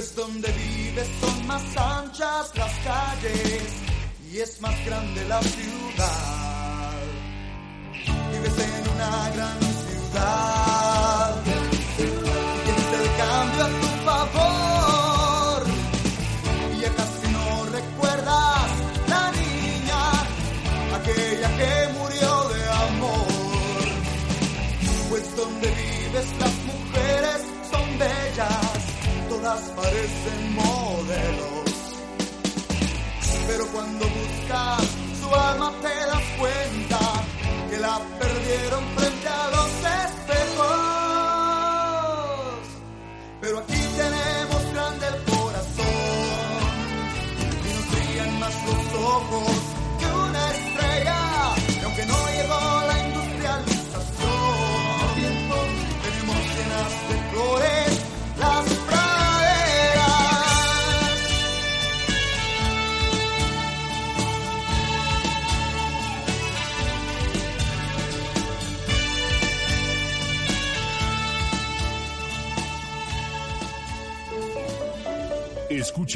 Pues donde vives son más anchas las calles y es más grande la ciudad. Vives en una gran ciudad. Parecen modelos. Pero cuando buscas su alma te das cuenta que la perdieron frente a los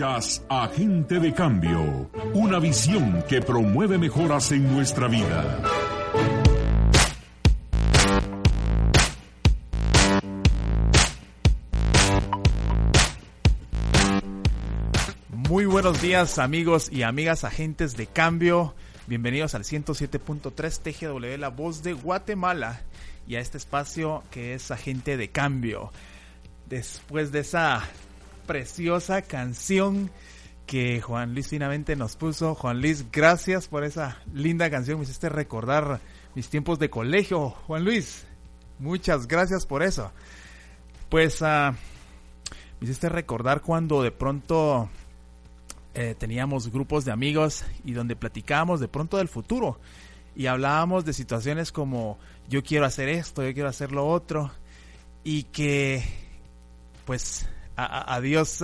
Agente de Cambio, una visión que promueve mejoras en nuestra vida. Muy buenos días amigos y amigas agentes de cambio. Bienvenidos al 107.3 TGW, la voz de Guatemala y a este espacio que es agente de cambio. Después de esa preciosa canción que Juan Luis finamente nos puso. Juan Luis, gracias por esa linda canción. Me hiciste recordar mis tiempos de colegio. Juan Luis, muchas gracias por eso. Pues ah, me hiciste recordar cuando de pronto eh, teníamos grupos de amigos y donde platicábamos de pronto del futuro y hablábamos de situaciones como yo quiero hacer esto, yo quiero hacer lo otro y que pues a, Dios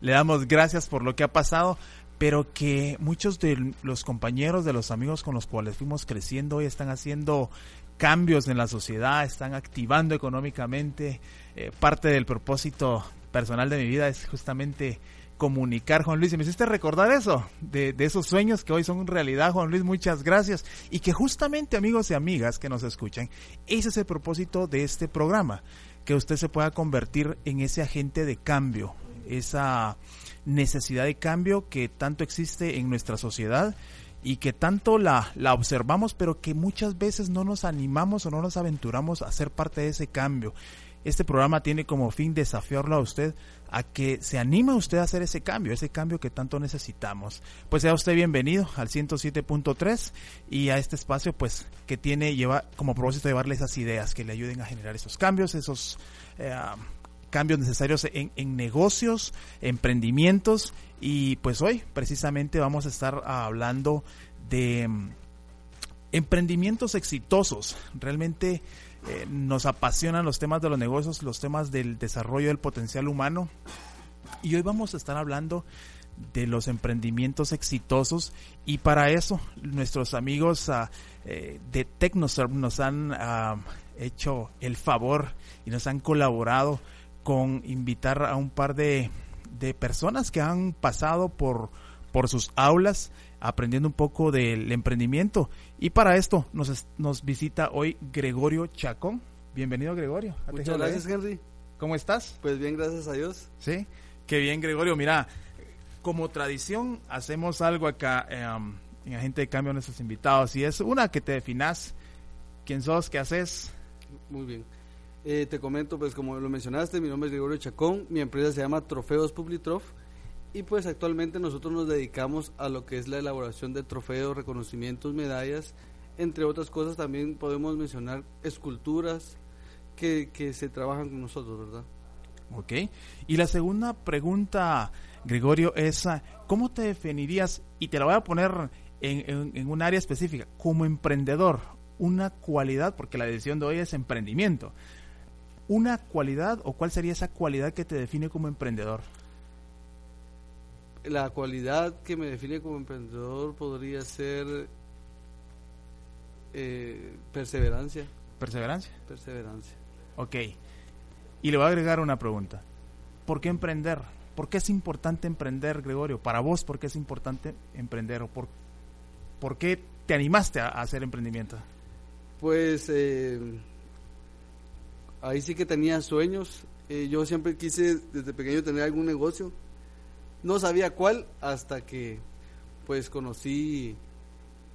le damos gracias por lo que ha pasado, pero que muchos de los compañeros, de los amigos con los cuales fuimos creciendo hoy están haciendo cambios en la sociedad, están activando económicamente. Eh, parte del propósito personal de mi vida es justamente comunicar, Juan Luis. Y me hiciste recordar eso, de, de esos sueños que hoy son realidad, Juan Luis. Muchas gracias. Y que justamente, amigos y amigas que nos escuchan, ese es el propósito de este programa que usted se pueda convertir en ese agente de cambio, esa necesidad de cambio que tanto existe en nuestra sociedad y que tanto la, la observamos, pero que muchas veces no nos animamos o no nos aventuramos a ser parte de ese cambio. Este programa tiene como fin desafiarlo a usted a que se anime usted a hacer ese cambio, ese cambio que tanto necesitamos. Pues sea usted bienvenido al 107.3 y a este espacio pues que tiene lleva como propósito llevarle esas ideas que le ayuden a generar esos cambios, esos eh, cambios necesarios en, en negocios, emprendimientos y pues hoy precisamente vamos a estar hablando de mm, emprendimientos exitosos. Realmente eh, nos apasionan los temas de los negocios, los temas del desarrollo del potencial humano. Y hoy vamos a estar hablando de los emprendimientos exitosos y para eso nuestros amigos ah, eh, de Technoserve nos han ah, hecho el favor y nos han colaborado con invitar a un par de, de personas que han pasado por, por sus aulas aprendiendo un poco del emprendimiento. Y para esto nos, nos visita hoy Gregorio Chacón. Bienvenido Gregorio. Muchas gracias, Henry. ¿Cómo estás? Pues bien, gracias a Dios. Sí. Qué bien Gregorio. Mira, como tradición hacemos algo acá um, en Agente de Cambio a nuestros invitados. Y es una que te definas quién sos, qué haces. Muy bien. Eh, te comento, pues como lo mencionaste, mi nombre es Gregorio Chacón, mi empresa se llama Trofeos Publitrof y pues actualmente nosotros nos dedicamos a lo que es la elaboración de trofeos, reconocimientos, medallas, entre otras cosas también podemos mencionar esculturas que, que se trabajan con nosotros, ¿verdad? Ok. Y la segunda pregunta, Gregorio, es ah, ¿cómo te definirías? Y te la voy a poner en, en- en un área específica, como emprendedor, una cualidad, porque la decisión de hoy es emprendimiento. Una cualidad o cuál sería esa cualidad que te define como emprendedor? La cualidad que me define como emprendedor podría ser eh, perseverancia, Perseverancia. perseverancia. Ok. Y le voy a agregar una pregunta. ¿Por qué emprender? ¿Por qué es importante emprender, Gregorio? Para vos, ¿por qué es importante emprender? ¿O por, por qué te animaste a, hacer emprendimiento? Pues eh, ahí sí que tenía sueños. Eh, yo siempre quise desde pequeño tener algún negocio. No sabía cuál hasta que pues conocí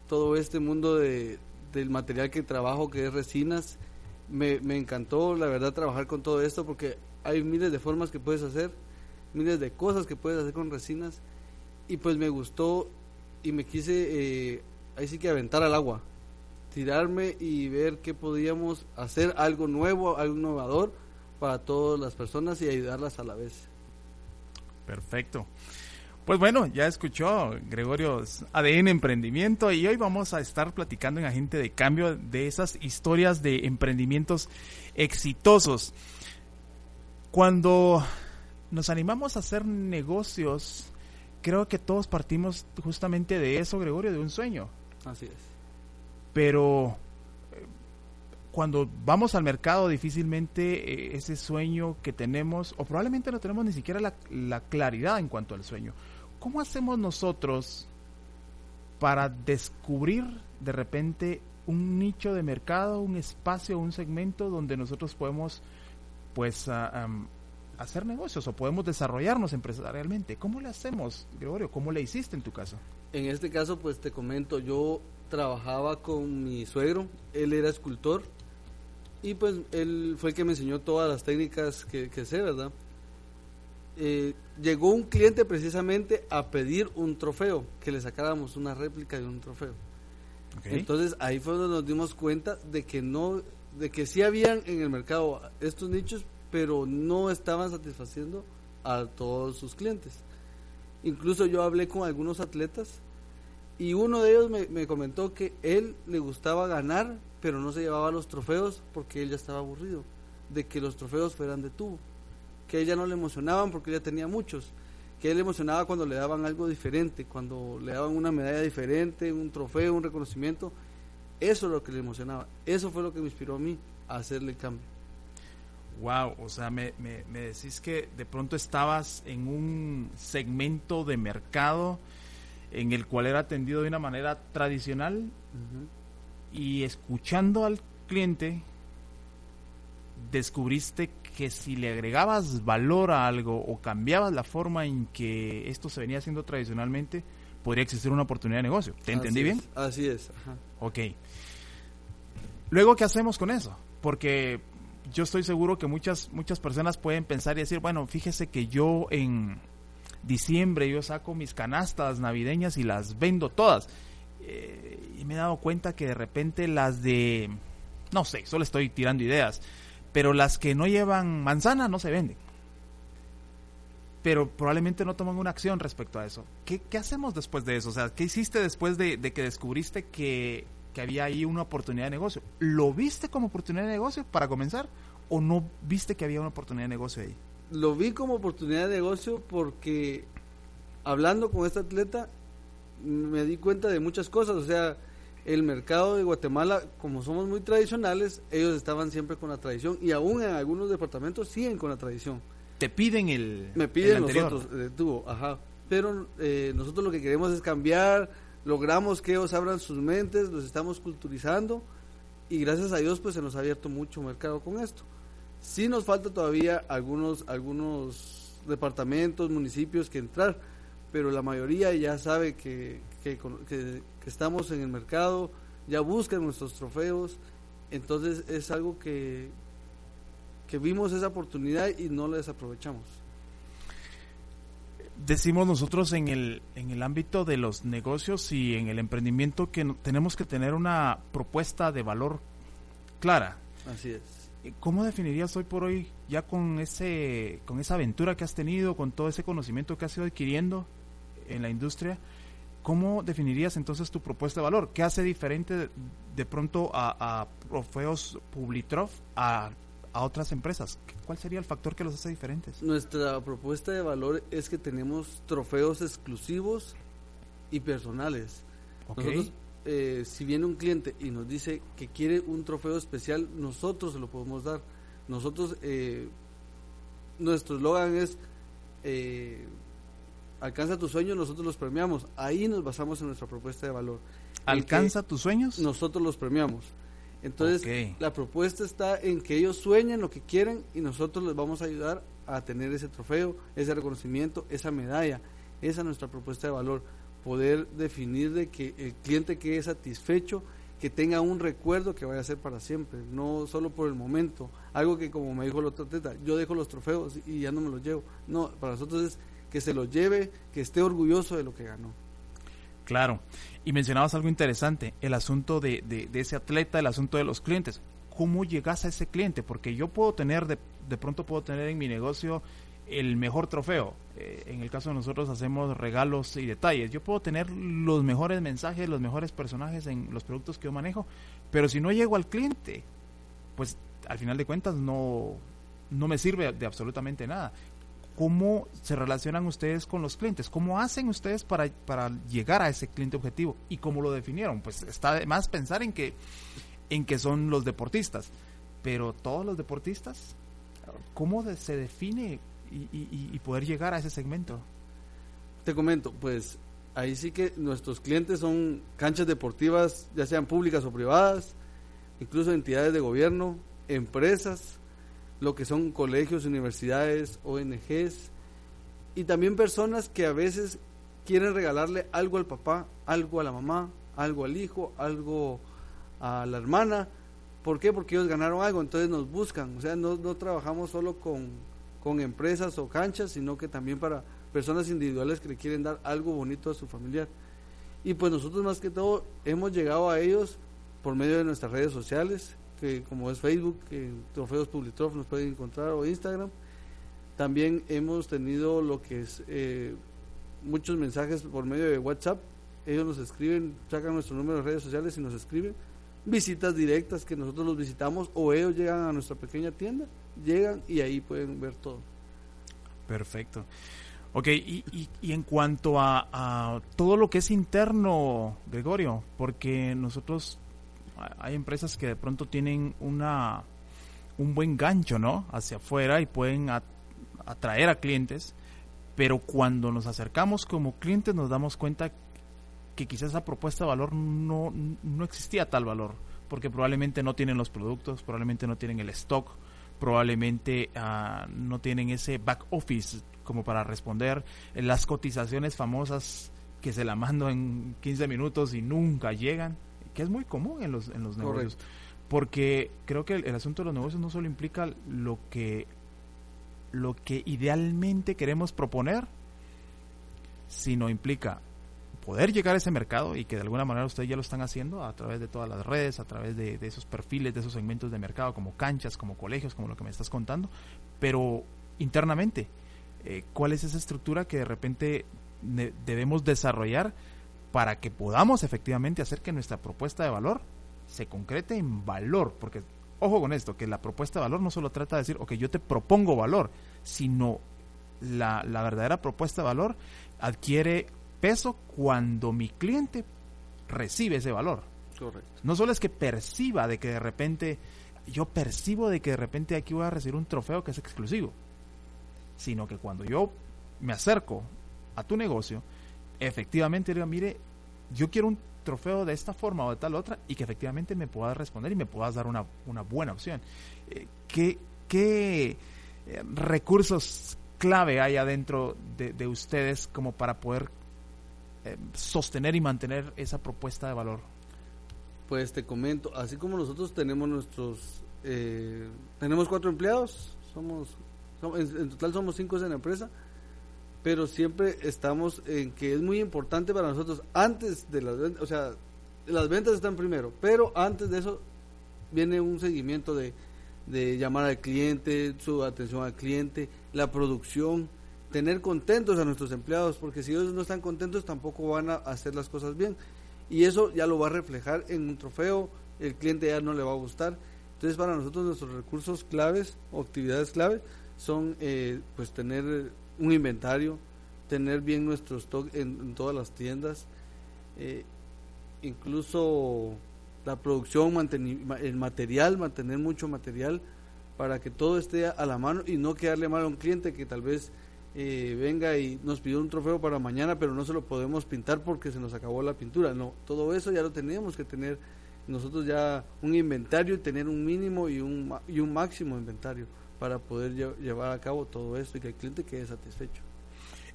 todo este mundo de, del material que trabajo, que es resinas. Me, me encantó, la verdad, trabajar con todo esto porque hay miles de formas que puedes hacer, miles de cosas que puedes hacer con resinas. Y pues me gustó y me quise, eh, ahí sí que aventar al agua, tirarme y ver qué podíamos hacer, algo nuevo, algo innovador para todas las personas y ayudarlas a la vez. Perfecto. Pues bueno, ya escuchó Gregorio ADN Emprendimiento y hoy vamos a estar platicando en Agente de Cambio de esas historias de emprendimientos exitosos. Cuando nos animamos a hacer negocios, creo que todos partimos justamente de eso, Gregorio, de un sueño. Así es. Pero cuando vamos al mercado difícilmente eh, ese sueño que tenemos, o probablemente no tenemos ni siquiera la, la claridad en cuanto al sueño. ¿Cómo hacemos nosotros para descubrir de repente un nicho de mercado, un espacio, un segmento donde nosotros podemos pues hacer negocios o podemos desarrollarnos empresarialmente? ¿Cómo le hacemos, Gregorio? ¿Cómo le hiciste en tu caso? En este caso, pues te comento, yo trabajaba con mi suegro, él era escultor y pues él fue el que me enseñó todas las técnicas que, que sé, ¿verdad? Eh, llegó un cliente precisamente a pedir un trofeo, que le sacáramos una réplica de un trofeo. Entonces ahí fue donde nos dimos cuenta de que no, de que sí habían en el mercado estos nichos, pero no estaban satisfaciendo a todos sus clientes. Incluso yo hablé con algunos atletas y uno de ellos me, me comentó que él le gustaba ganar, pero no se llevaba los trofeos porque él ya estaba aburrido de que los trofeos fueran de tubo que a ella no le emocionaban porque ella tenía muchos, que a él le emocionaba cuando le daban algo diferente, cuando le daban una medalla diferente, un trofeo, un reconocimiento. Eso es lo que le emocionaba. Eso fue lo que me inspiró a mí a hacerle el cambio. Wow, o sea, me, me, decís que de pronto estabas en un segmento de mercado en el cual era atendido de una manera tradicional y escuchando al cliente descubriste que si le agregabas valor a algo o cambiabas la forma en que esto se venía haciendo tradicionalmente, podría existir una oportunidad de negocio. ¿Te entendí bien? Así es. Ok. Luego, ¿qué hacemos con eso? Porque yo estoy seguro que muchas, muchas personas pueden pensar y decir, bueno, fíjese que yo en diciembre yo saco mis canastas navideñas y las vendo todas. Eh, y me he dado cuenta que de repente las de, no sé, solo estoy tirando ideas pero las que no llevan manzana no se venden. Pero probablemente no toman una acción respecto a eso. ¿Qué, hacemos después de eso? O sea, ¿qué hiciste después de, que descubriste que, que había ahí una oportunidad de negocio? ¿Lo viste como oportunidad de negocio para comenzar o no viste que había una oportunidad de negocio ahí? Lo vi como oportunidad de negocio porque hablando con este atleta me di cuenta de muchas cosas, o sea, el mercado de Guatemala, como somos muy tradicionales, ellos estaban siempre con la tradición y aún en algunos departamentos siguen con la tradición. Te piden el. Me piden nosotros, de tubo, ajá. Pero eh, nosotros lo que queremos es cambiar, logramos que ellos abran sus mentes, los estamos culturizando y gracias a Dios pues se nos ha abierto mucho mercado con esto. Sí nos falta todavía algunos, algunos departamentos, municipios que entrar, pero la mayoría ya sabe que, que, que estamos en el mercado, ya buscan nuestros trofeos, entonces es algo que, que vimos esa oportunidad y no la desaprovechamos. Decimos nosotros en el, en el ámbito de los negocios y en el emprendimiento que tenemos que tener una propuesta de valor clara. Así es. ¿Cómo definirías hoy por hoy, ya con ese, con esa aventura que has tenido, con todo ese conocimiento que has ido adquiriendo en la industria, ¿Cómo definirías entonces tu propuesta de valor? ¿Qué hace diferente de, pronto a, a Profeos Publitrof a, a otras empresas? ¿Cuál sería el factor que los hace diferentes? Nuestra propuesta de valor es que tenemos trofeos exclusivos y personales. Nosotros, eh, si viene un cliente y nos dice que quiere un trofeo especial, nosotros se lo podemos dar. Nosotros, eh, nuestro eslogan es eh, alcanza tus sueños, nosotros los premiamos. Ahí nos basamos en nuestra propuesta de valor. ¿Alcanza tus sueños? Nosotros los premiamos. Entonces, la propuesta está en que ellos sueñen lo que quieren y nosotros les vamos a ayudar a tener ese trofeo, ese reconocimiento, esa medalla. Esa es nuestra propuesta de valor. Poder definir de que el cliente quede satisfecho, que tenga un recuerdo que vaya a ser para siempre, no solo por el momento. Algo que, como me dijo el otro atleta, yo dejo los trofeos y ya no me los llevo. No, para nosotros es que se los lleve, que esté orgulloso de lo que ganó. Claro. Y mencionabas algo interesante, el asunto de, de, ese atleta, el asunto de los clientes. ¿Cómo llegas a ese cliente? Porque yo puedo tener, de, de pronto puedo tener en mi negocio el mejor trofeo. Eh, en el caso de nosotros hacemos regalos y detalles. Yo puedo tener los mejores mensajes, los mejores personajes en los productos que yo manejo, pero si no llego al cliente, pues al final de cuentas no, no me sirve de absolutamente nada. ¿Cómo se relacionan ustedes con los clientes? ¿Cómo hacen ustedes para, para llegar a ese cliente objetivo? ¿Y cómo lo definieron? Pues está de más pensar en que, en que son los deportistas. Pero todos los deportistas, ¿cómo se define y, y, poder llegar a ese segmento? Te comento, pues ahí sí que nuestros clientes son canchas deportivas, ya sean públicas o privadas, incluso entidades de gobierno, empresas, lo que son colegios, universidades, ONGs y también personas que a veces quieren regalarle algo al papá, algo a la mamá, algo al hijo, algo a la hermana. ¿Por qué? Porque ellos ganaron algo, entonces nos buscan. O sea, no, no trabajamos solo con, con empresas o canchas, sino que también para personas individuales que le quieren dar algo bonito a su familiar. Y pues nosotros más que todo hemos llegado a ellos por medio de nuestras redes sociales, que como es Facebook, que Trofeos Publitrof nos pueden encontrar, o Instagram. También hemos tenido lo que es eh, muchos mensajes por medio de WhatsApp. Ellos nos escriben, sacan nuestro número de redes sociales y nos escriben. Visitas directas que nosotros los visitamos o ellos llegan a nuestra pequeña tienda, llegan y ahí pueden ver todo. Perfecto. Ok, y, y, en cuanto a, todo lo que es interno, Gregorio, porque nosotros hay empresas que de pronto tienen una un buen gancho, ¿no? Hacia afuera y pueden atraer a clientes, pero cuando nos acercamos como clientes nos damos cuenta que quizás esa propuesta de valor no, no existía tal valor, porque probablemente no tienen los productos, probablemente no tienen el stock, probablemente uh, no tienen ese back office como para responder las cotizaciones famosas que se la mando en 15 minutos y nunca llegan que es muy común en los, en los negocios. Porque creo que el, asunto de los negocios no solo implica lo que, lo que idealmente queremos proponer, sino implica poder llegar a ese mercado y que de alguna manera ustedes ya lo están haciendo a través de todas las redes, a través de, esos perfiles, de esos segmentos de mercado, como canchas, como colegios, como lo que me estás contando, pero internamente, eh, ¿cuál es esa estructura que de repente debemos desarrollar para que podamos efectivamente hacer que nuestra propuesta de valor se concrete en valor, porque ojo con esto, que la propuesta de valor no solo trata de decir, ok, yo te propongo valor, sino la, la verdadera propuesta de valor adquiere peso cuando mi cliente recibe ese valor. Correcto. No solo es que perciba de que de repente, yo percibo de que de repente aquí voy a recibir un trofeo que es exclusivo, sino que cuando yo me acerco a tu negocio, efectivamente diga, mire, yo quiero un trofeo de esta forma o de tal otra y que efectivamente me puedas responder y me puedas dar una, una buena opción. Eh, ¿Qué, qué eh, recursos clave hay adentro de, ustedes como para poder eh, sostener y mantener esa propuesta de valor? Pues te comento, así como nosotros tenemos nuestros, tenemos cuatro empleados, somos, en, total somos cinco en la empresa, pero siempre estamos en que es muy importante para nosotros antes de las ventas, o sea, las ventas están primero, pero antes de eso viene un seguimiento de, de llamar al cliente, su atención al cliente, la producción, tener contentos a nuestros empleados, porque si ellos no están contentos tampoco van a hacer las cosas bien. Y eso ya lo va a reflejar en un trofeo, el cliente ya no le va a gustar. Entonces para nosotros nuestros recursos claves o actividades claves son eh, pues tener un inventario, tener bien nuestro stock en, todas las tiendas, eh, incluso la producción, el material, mantener mucho material para que todo esté a la mano y no quedarle mal a un cliente que tal vez eh, venga y nos pidió un trofeo para mañana, pero no se lo podemos pintar porque se nos acabó la pintura. No, todo eso ya lo tenemos que tener nosotros ya un inventario y tener un mínimo y un, y un máximo inventario para poder llevar a cabo todo esto y que el cliente quede satisfecho.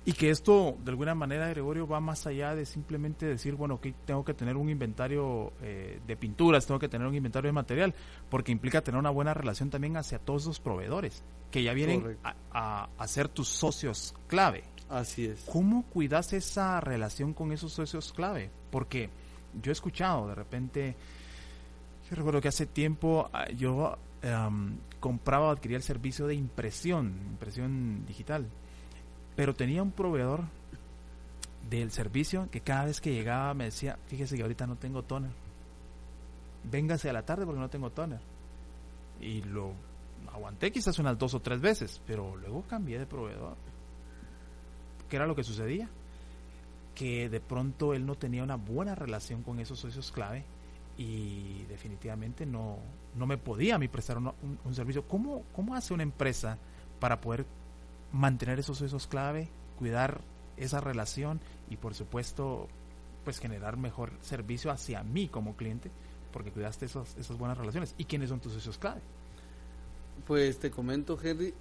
Y que esto, de alguna manera, Gregorio, va más allá de simplemente decir, bueno, que tengo que tener un inventario eh, de pinturas, tengo que tener un inventario de material, porque implica tener una buena relación también hacia todos los proveedores, que ya vienen a, a, ser tus socios clave. Así es. ¿Cómo cuidas esa relación con esos socios clave? Porque yo he escuchado de repente, yo recuerdo que hace tiempo ah, compraba o adquiría el servicio de impresión, impresión digital pero tenía un proveedor del servicio que cada vez que llegaba me decía, fíjese que ahorita no tengo toner. Véngase a la tarde porque no tengo toner. Y lo aguanté quizás unas dos o tres veces, pero luego cambié de proveedor. ¿Qué era lo que sucedía? Que de pronto él no tenía una buena relación con esos socios clave y definitivamente no, no me podía a mí prestar un, un servicio. ¿Cómo, ¿Cómo hace una empresa para poder mantener esos socios clave, cuidar esa relación y por supuesto pues generar mejor servicio hacia mí como cliente porque cuidaste esos, esas buenas relaciones. ¿Y quiénes son tus socios clave? Pues te comento, Henry,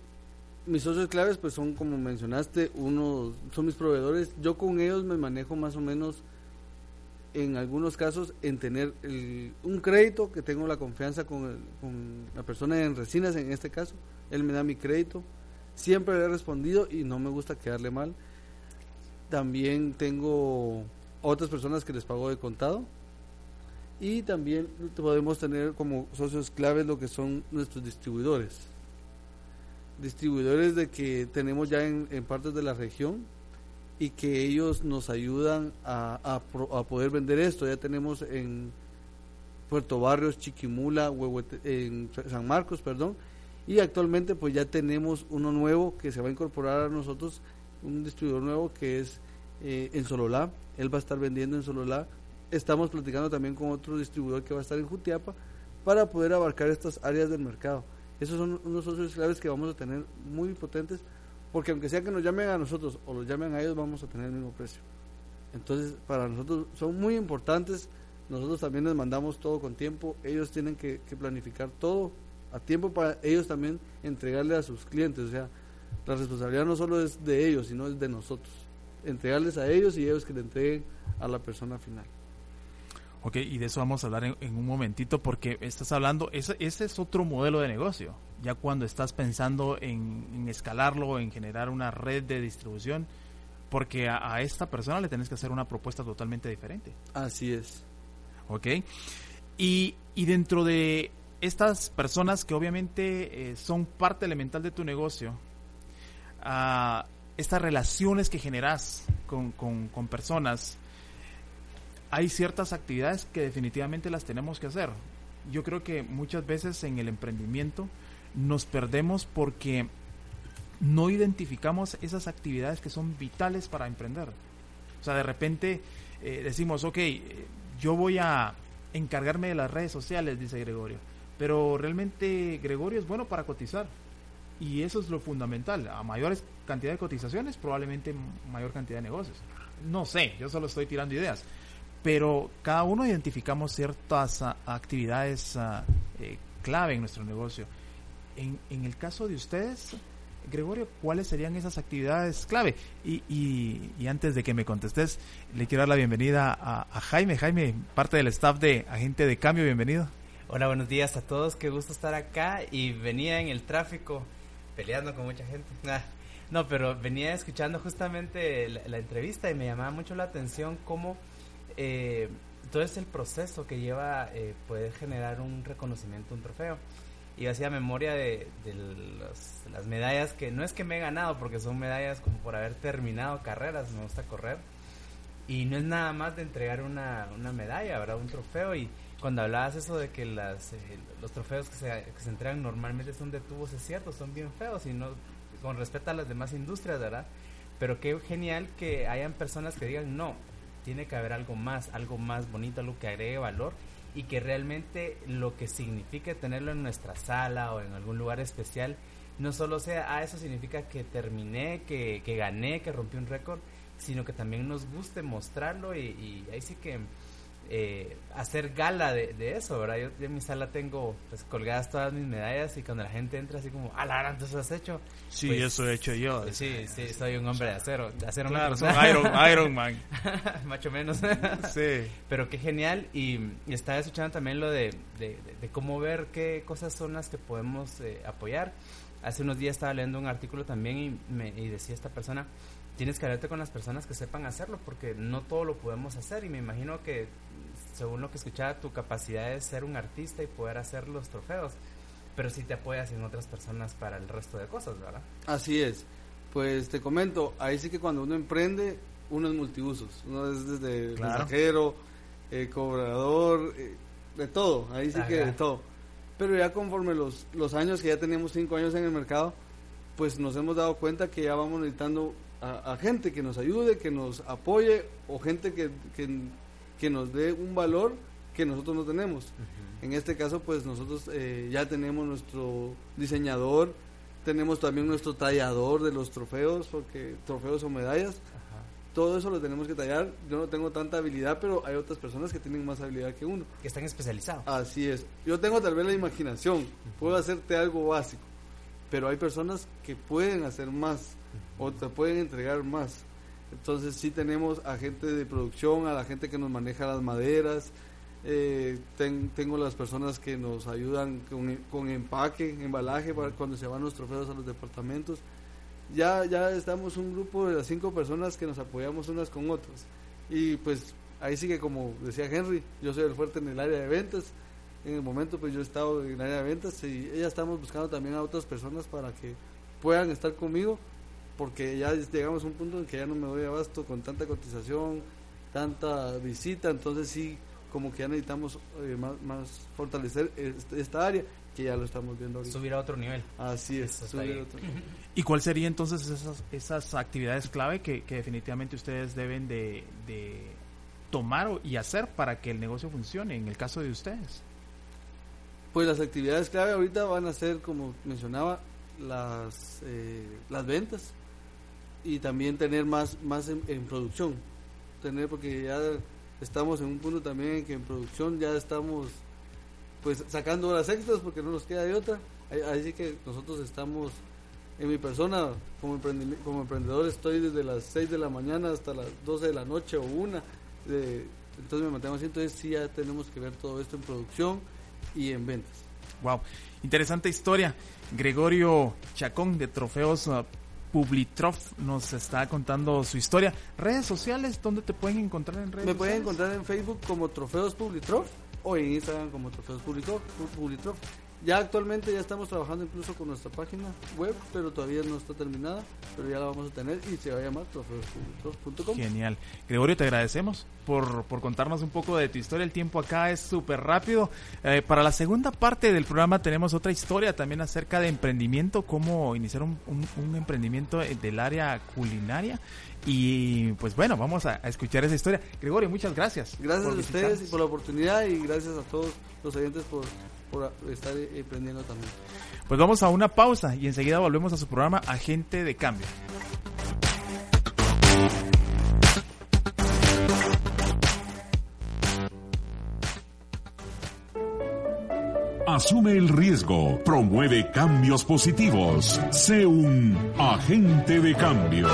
mis socios claves pues son como mencionaste, unos son mis proveedores. Yo con ellos me manejo más o menos en algunos casos en tener un crédito que tengo la confianza con, con la persona en resinas en este caso. Él me da mi crédito Siempre le he respondido y no me gusta quedarle mal. También tengo otras personas que les pago de contado. Y también podemos tener como socios claves lo que son nuestros distribuidores. Distribuidores de que tenemos ya en, partes de la región y que ellos nos ayudan a, a, poder vender esto. Ya tenemos en Puerto Barrios, Chiquimula, en San Marcos, perdón, y actualmente pues ya tenemos uno nuevo que se va a incorporar a nosotros, un distribuidor nuevo que es eh, en Sololá, él va a estar vendiendo en Sololá, estamos platicando también con otro distribuidor que va a estar en Jutiapa para poder abarcar estas áreas del mercado. Esos son unos socios claves que vamos a tener muy potentes porque aunque sea que nos llamen a nosotros o los llamen a ellos vamos a tener el mismo precio. Entonces para nosotros son muy importantes, nosotros también les mandamos todo con tiempo, ellos tienen que planificar todo a tiempo para ellos también entregarle a sus clientes. O sea, la responsabilidad no solo es de ellos, sino es de nosotros. Entregarles a ellos y ellos que le entreguen a la persona final. Ok, y de eso vamos a hablar en, un momentito porque estás hablando, ese, ese, es otro modelo de negocio. Ya cuando estás pensando en, escalarlo, en generar una red de distribución, porque a, a, esta persona le tenés que hacer una propuesta totalmente diferente. Así es. Ok, y, y dentro de estas personas que obviamente eh, son parte elemental de tu negocio, uh, estas relaciones que generas con, con, personas, hay ciertas actividades que definitivamente las tenemos que hacer. Yo creo que muchas veces en el emprendimiento nos perdemos porque no identificamos esas actividades que son vitales para emprender. O sea, de repente eh, decimos, ok, yo voy a encargarme de las redes sociales, dice Gregorio pero realmente Gregorio es bueno para cotizar. Y eso es lo fundamental. A mayores cantidad de cotizaciones, probablemente mayor cantidad de negocios. No sé, yo solo estoy tirando ideas. Pero cada uno identificamos ciertas ah, actividades ah, eh, clave en nuestro negocio. En, el caso de ustedes, Gregorio, ¿cuáles serían esas actividades clave? Y, y, antes de que me contestes, le quiero dar la bienvenida a, a Jaime. Jaime, parte del staff de Agente de Cambio, bienvenido. Hola, buenos días a todos, qué gusto estar acá y venía en el tráfico peleando con mucha gente. Ah, no, pero venía escuchando justamente la, entrevista y me llamaba mucho la atención cómo eh, todo es el proceso que lleva eh, poder generar un reconocimiento, un trofeo. Y hacía memoria de, las medallas que no es que me he ganado porque son medallas como por haber terminado carreras, me gusta correr. Y no es nada más de entregar una, una medalla, ¿verdad? Un trofeo y cuando hablabas eso de que eh, los trofeos que se, que se entregan normalmente son de tubos, es cierto, son bien feos y no con respecto a las demás industrias, ¿verdad? Pero qué genial que hayan personas que digan, no, tiene que haber algo más, algo más bonito, algo que agregue valor y que realmente lo que signifique tenerlo en nuestra sala o en algún lugar especial no solo sea, ah, eso significa que terminé, que, que gané, que rompí un récord, sino que también nos guste mostrarlo y, y ahí sí que eh, hacer gala de, de, eso, ¿verdad? Yo, en mi sala tengo pues, colgadas todas mis medallas y cuando la gente entra así como, ah, la entonces has hecho. Sí, Pues, eso he hecho yo. Sí, sí, soy un hombre de acero. De acero Claro, soy Iron, Iron Man. Más o menos. Sí. Pero qué genial. Y, y estaba escuchando también lo de, de, de- de cómo ver qué cosas son las que podemos eh, apoyar. Hace unos días estaba leyendo un artículo también y, me, y decía esta persona, tienes que hablarte con las personas que sepan hacerlo porque no todo lo podemos hacer. Y me imagino que, según lo que escuchaba, tu capacidad es ser un artista y poder hacer los trofeos. Pero si te apoyas en otras personas para el resto de cosas, ¿verdad? Así es. Pues te comento, ahí sí que cuando uno emprende, uno es multiusos. Uno es desde Claro. mensajero, eh, cobrador, eh, de todo. Ahí sí que Ajá. de todo. Pero ya conforme los, los años, que ya teníamos cinco años en el mercado, pues nos hemos dado cuenta que ya vamos necesitando a, a gente que nos ayude, que nos apoye o gente que, que, que nos dé un valor que nosotros no tenemos. En este caso, pues nosotros eh, ya tenemos nuestro diseñador, tenemos también nuestro tallador de los trofeos, porque trofeos o medallas, Ajá. todo eso lo tenemos que tallar. Yo no tengo tanta habilidad, pero hay otras personas que tienen más habilidad que uno. Que están especializados. Así es. Yo tengo tal vez la imaginación, puedo hacerte algo básico, pero hay personas que pueden hacer más o te pueden entregar más. Entonces sí tenemos a gente de producción, a la gente que nos maneja las maderas, eh, ten- tengo las personas que nos ayudan con, con empaque, embalaje para cuando se van los trofeos a los departamentos. Ya, ya estamos un grupo de las cinco personas que nos apoyamos unas con otras. Y pues ahí sí que como decía Henry, yo soy el fuerte en el área de ventas. En el momento pues yo he estado en el área de ventas y ya estamos buscando también a otras personas para que puedan estar conmigo porque ya llegamos a un punto en que ya no me doy abasto con tanta cotización, tanta visita, entonces sí, como que ya necesitamos eh, más, más fortalecer este- esta área, que ya lo estamos viendo ahorita. Subir a otro nivel. Así es, subir bien. otro- ¿Y cuál sería entonces esas, esas actividades clave que, que definitivamente ustedes deben de, de tomar o- y hacer para que el negocio funcione en el caso de ustedes? Pues las actividades clave ahorita van a ser, como mencionaba, las, eh, las ventas y también tener más, más en, producción. Tener, porque ya estamos en un punto también en que en producción ya estamos pues sacando horas extras porque no nos queda de otra. Así que nosotros estamos, en mi persona, como, como emprendedor, estoy desde las 6 de la mañana hasta las 12 de la noche o una. de- entonces me mantengo así, entonces sí ya tenemos que ver todo esto en producción y en ventas. Wow, interesante historia. Gregorio Chacón de Trofeos Publitrof nos está contando su historia. Redes sociales, ¿dónde te pueden encontrar en redes Me pueden sociales? encontrar en Facebook como Trofeos Publitrof o en Instagram como Trofeos Publitrof. Publitrof. Ya actualmente ya estamos trabajando incluso con nuestra página web, pero todavía no está terminada, pero ya la vamos a tener y se va a llamar. Genial. Gregorio, te agradecemos por, por contarnos un poco de tu historia. El tiempo acá es súper rápido. Eh, para la segunda parte del programa tenemos otra historia también acerca de emprendimiento, cómo iniciar un, un- un emprendimiento del área culinaria. Y pues bueno, vamos a, a escuchar esa historia. Gregorio, muchas gracias. Gracias a ustedes y por la oportunidad y gracias a todos los oyentes por, por estar emprendiendo también. Pues vamos a una pausa y enseguida volvemos a su programa Agente de Cambio. Asume el riesgo, promueve cambios positivos. Sé un agente de cambio.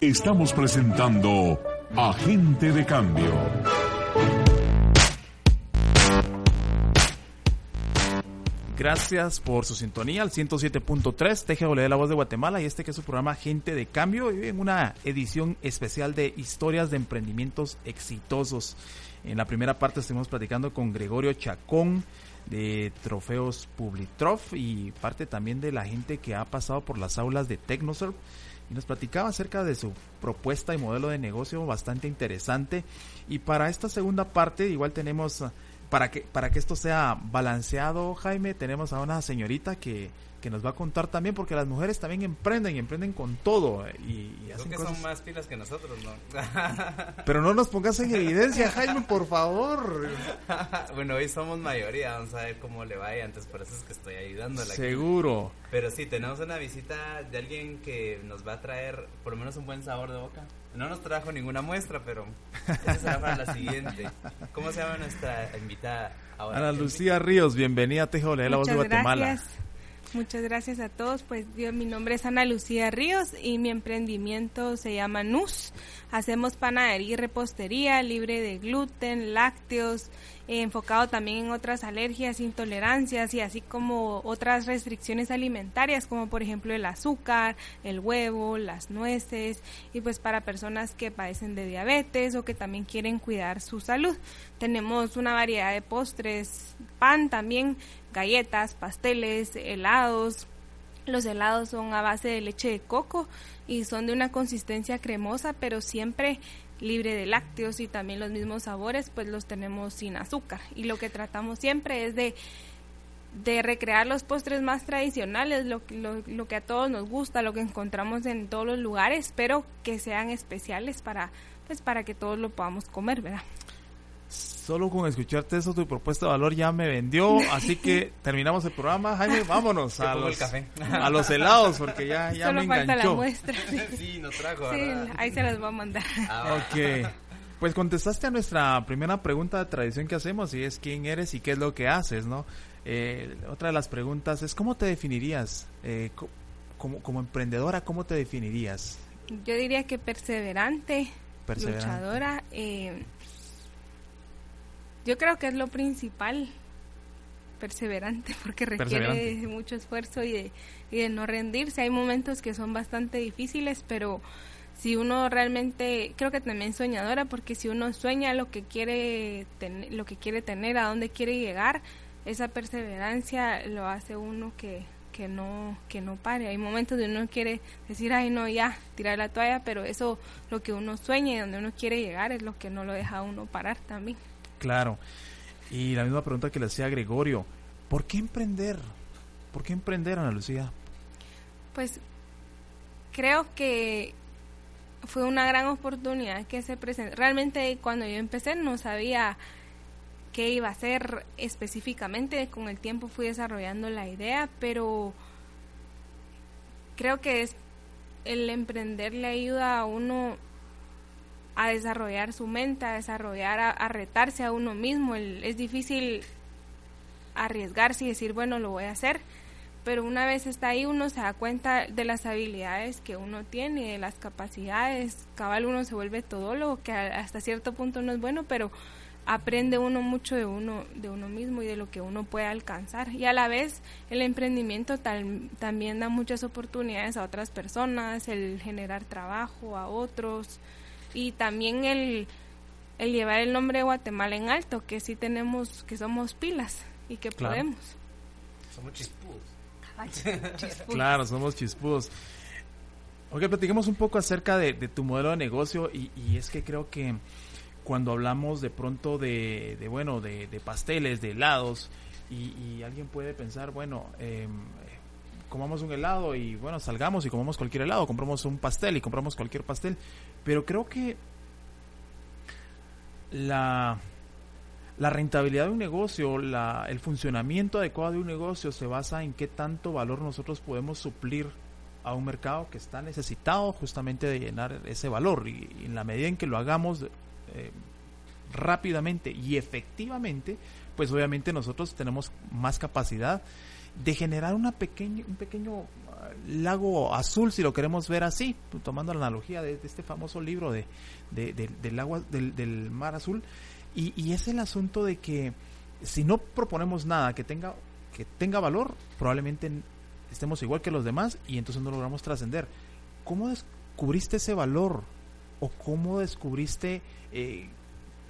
Estamos presentando Agente de Cambio. Gracias por su sintonía al 107.3 TGW La Voz de Guatemala y este que es su programa Gente de Cambio y en una edición especial de historias de emprendimientos exitosos. En la primera parte estuvimos platicando con Gregorio Chacón de Trofeos Publitrof y parte también de la gente que ha pasado por las aulas de Tecnosurf y nos platicaba acerca de su propuesta y modelo de negocio bastante interesante. Y para esta segunda parte igual tenemos, para que, para que esto sea balanceado, Jaime, tenemos a una señorita que que nos va a contar también, porque las mujeres también emprenden y emprenden con todo. eh, Y, y Creo hacen que cosas. son más pilas que nosotros, ¿no? Pero no nos pongas en evidencia, Jaime, por favor. bueno, hoy somos mayoría, vamos a ver cómo le vaya, antes por eso es que estoy ayudándola. aquí. Seguro. Pero sí, tenemos una visita de alguien que nos va a traer por lo menos un buen sabor de boca. No nos trajo ninguna muestra, pero esa será para la siguiente. ¿Cómo se llama nuestra invitada ahora? Ana Lucía Ríos, bienvenida a TJL, la voz de Muchas Guatemala. gracias. Muchas gracias a todos. Pues yo, mi nombre es Ana Lucía Ríos y mi emprendimiento se llama NUS. Hacemos panadería y repostería libre de gluten, lácteos, enfocado también en otras alergias, intolerancias y así como otras restricciones alimentarias como por ejemplo el azúcar, el huevo, las nueces y pues para personas que padecen de diabetes o que también quieren cuidar su salud. Tenemos una variedad de postres, pan también, galletas, pasteles, helados. Los helados son a base de leche de coco y son de una consistencia cremosa, pero siempre libre de lácteos y también los mismos sabores, pues los tenemos sin azúcar. Y lo que tratamos siempre es de de recrear los postres más tradicionales, lo, lo, lo que a todos nos gusta, lo que encontramos en todos los lugares, pero que sean especiales para pues para que todos lo podamos comer, ¿verdad? Solo con escucharte eso, tu propuesta de valor ya me vendió. Así que terminamos el programa. Jaime, vámonos a el los, café. a los helados, porque ya, ya Solo me falta la enganchó. muestra. sí, nos trajo, ahí se las voy a mandar. Ah, Ok. Pues contestaste a nuestra primera pregunta de tradición que hacemos y es quién eres y qué es lo que haces, ¿no? Eh, otra de las preguntas es cómo te definirías Eh, co- como, como emprendedora, ¿cómo te definirías? Yo diría que perseverante, Perseverante. luchadora. eh, yo creo que es lo principal, perseverante, porque requiere Perseverante. de mucho esfuerzo y de, y de no rendirse. Hay momentos que son bastante difíciles, pero si uno realmente, creo que también soñadora, porque si uno sueña lo que quiere, ten- lo que quiere tener, a dónde quiere llegar, esa perseverancia lo hace uno que que no que no pare hay momentos donde uno quiere decir ay no ya tirar la toalla pero eso lo que uno sueña y donde uno quiere llegar es lo que no lo deja uno parar también Claro. Y la misma pregunta que le hacía Gregorio, ¿por qué emprender? ¿Por qué emprender, Ana Lucía? pues creo que fue una gran oportunidad que se presentó. Realmente cuando yo empecé no sabía qué iba a hacer específicamente. Con el tiempo fui desarrollando la idea, pero creo que es el emprender le ayuda a uno a desarrollar su mente, a desarrollar, a, retarse a uno mismo. Es difícil arriesgarse y decir, bueno, lo voy a hacer, pero una vez está ahí uno se da cuenta de las habilidades que uno tiene, de las capacidades, cabal uno se vuelve todólogo, que hasta cierto punto no es bueno, pero aprende uno mucho de uno de uno mismo y de lo que uno puede alcanzar y a la vez el emprendimiento también da muchas oportunidades a otras personas el generar trabajo a otros y también el el llevar el nombre de Guatemala en alto que sí tenemos que somos pilas y que Claro. podemos Somos chispudos. Ay, chispudos. Claro, somos chispudos. Ok, platiquemos un poco acerca de, de tu modelo de negocio y, y es que creo que cuando hablamos de pronto de, de, bueno, de, de pasteles, de helados, y, y alguien puede pensar, bueno, eh, comamos un helado y bueno, salgamos y comamos cualquier helado, compramos un pastel y compramos cualquier pastel, pero creo que la, la rentabilidad de un negocio, la, el funcionamiento adecuado de un negocio se basa en qué tanto valor nosotros podemos suplir a un mercado que está necesitado justamente de llenar ese valor. Y, en la medida en que lo hagamos eh, rápidamente y efectivamente, pues obviamente nosotros tenemos más capacidad de generar una pequeña, un pequeño ah, lago azul, si lo queremos ver así, tomando la analogía de, este famoso libro de, de- de- del agua del mar azul, y, y es el asunto de que si no proponemos nada que tenga que tenga valor, probablemente estemos igual que los demás y entonces no logramos trascender. ¿Cómo descubriste ese valor? ¿O cómo descubriste eh,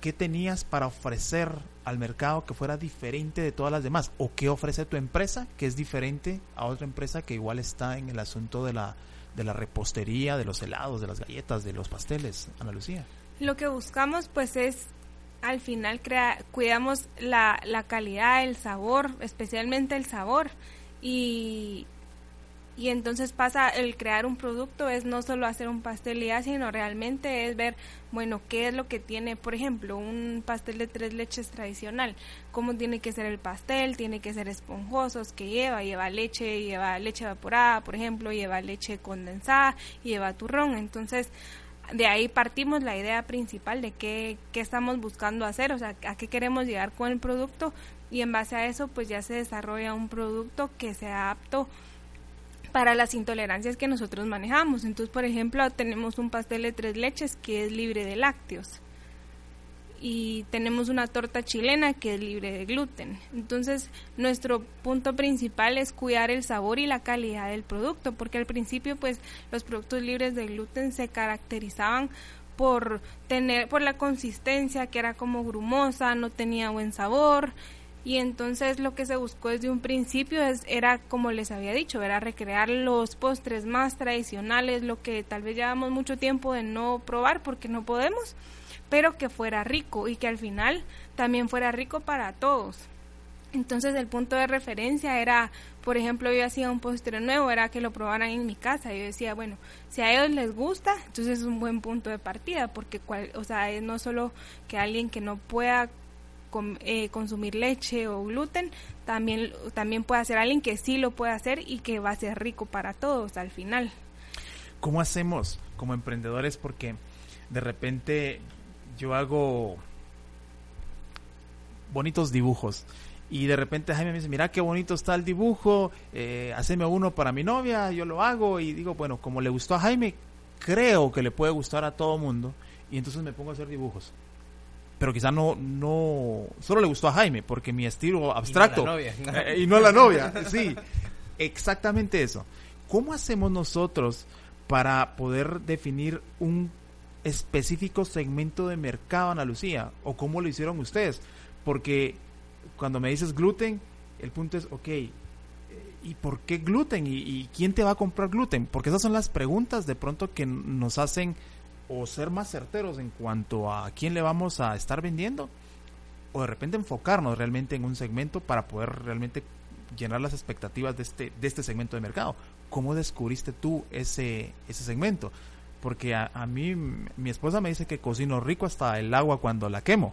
qué tenías para ofrecer al mercado que fuera diferente de todas las demás? ¿O qué ofrece tu empresa que es diferente a otra empresa que igual está en el asunto de la, de la repostería, de los helados, de las galletas, de los pasteles? Ana Lucía. Lo que buscamos pues es al final cuidamos la, la calidad, el sabor, especialmente el sabor y Y entonces pasa el crear un producto es no solo hacer un pastel y ya, sino realmente es ver, bueno, qué es lo que tiene, por ejemplo, un pastel de tres leches tradicional, cómo tiene que ser el pastel, tiene que ser esponjosos, que lleva, lleva leche, lleva leche evaporada, por ejemplo, lleva leche condensada, lleva turrón. Entonces, de ahí partimos la idea principal de qué, qué estamos buscando hacer, o sea, a qué queremos llegar con el producto y en base a eso pues ya se desarrolla un producto que sea apto para las intolerancias que nosotros manejamos. Entonces, por ejemplo, tenemos un pastel de tres leches que es libre de lácteos y tenemos una torta chilena que es libre de gluten. Entonces, nuestro punto principal es cuidar el sabor y la calidad del producto, porque al principio pues los productos libres de gluten se caracterizaban por tener por la consistencia que era como grumosa, no tenía buen sabor, y entonces lo que se buscó desde un principio es, era, como les había dicho, era recrear los postres más tradicionales, lo que tal vez llevamos mucho tiempo de no probar porque no podemos, pero que fuera rico y que al final también fuera rico para todos. Entonces el punto de referencia era, por ejemplo, yo hacía un postre nuevo, era que lo probaran en mi casa. Yo decía, bueno, si a ellos les gusta, entonces es un buen punto de partida, porque cual, o sea, no solo que alguien que no pueda eh, consumir leche o gluten, también, también puede ser alguien que sí lo puede hacer y que va a ser rico para todos al final. ¿Cómo hacemos como emprendedores? Porque de repente yo hago bonitos dibujos y de repente Jaime me dice, mira qué bonito está el dibujo, eh, haceme uno para mi novia, yo lo hago y digo, bueno, como le gustó a Jaime, creo que le puede gustar a todo mundo y entonces me pongo a hacer dibujos pero quizá no, no, solo le gustó a Jaime, porque mi estilo abstracto. Y no a la novia. sí, exactamente eso. ¿Cómo hacemos nosotros para poder definir un específico segmento de mercado, Ana Lucía? ¿O cómo lo hicieron ustedes? Porque cuando me dices gluten, el punto es, ok, ¿y por qué gluten? ¿Y, ¿Y, quién te va a comprar gluten? Porque esas son las preguntas de pronto que nos hacen o ser más certeros en cuanto a quién le vamos a estar vendiendo o de repente enfocarnos realmente en un segmento para poder realmente llenar las expectativas de este, de este segmento de mercado. ¿Cómo descubriste tú ese, ese segmento? Porque a, mí, mi esposa me dice que cocino rico hasta el agua cuando la quemo.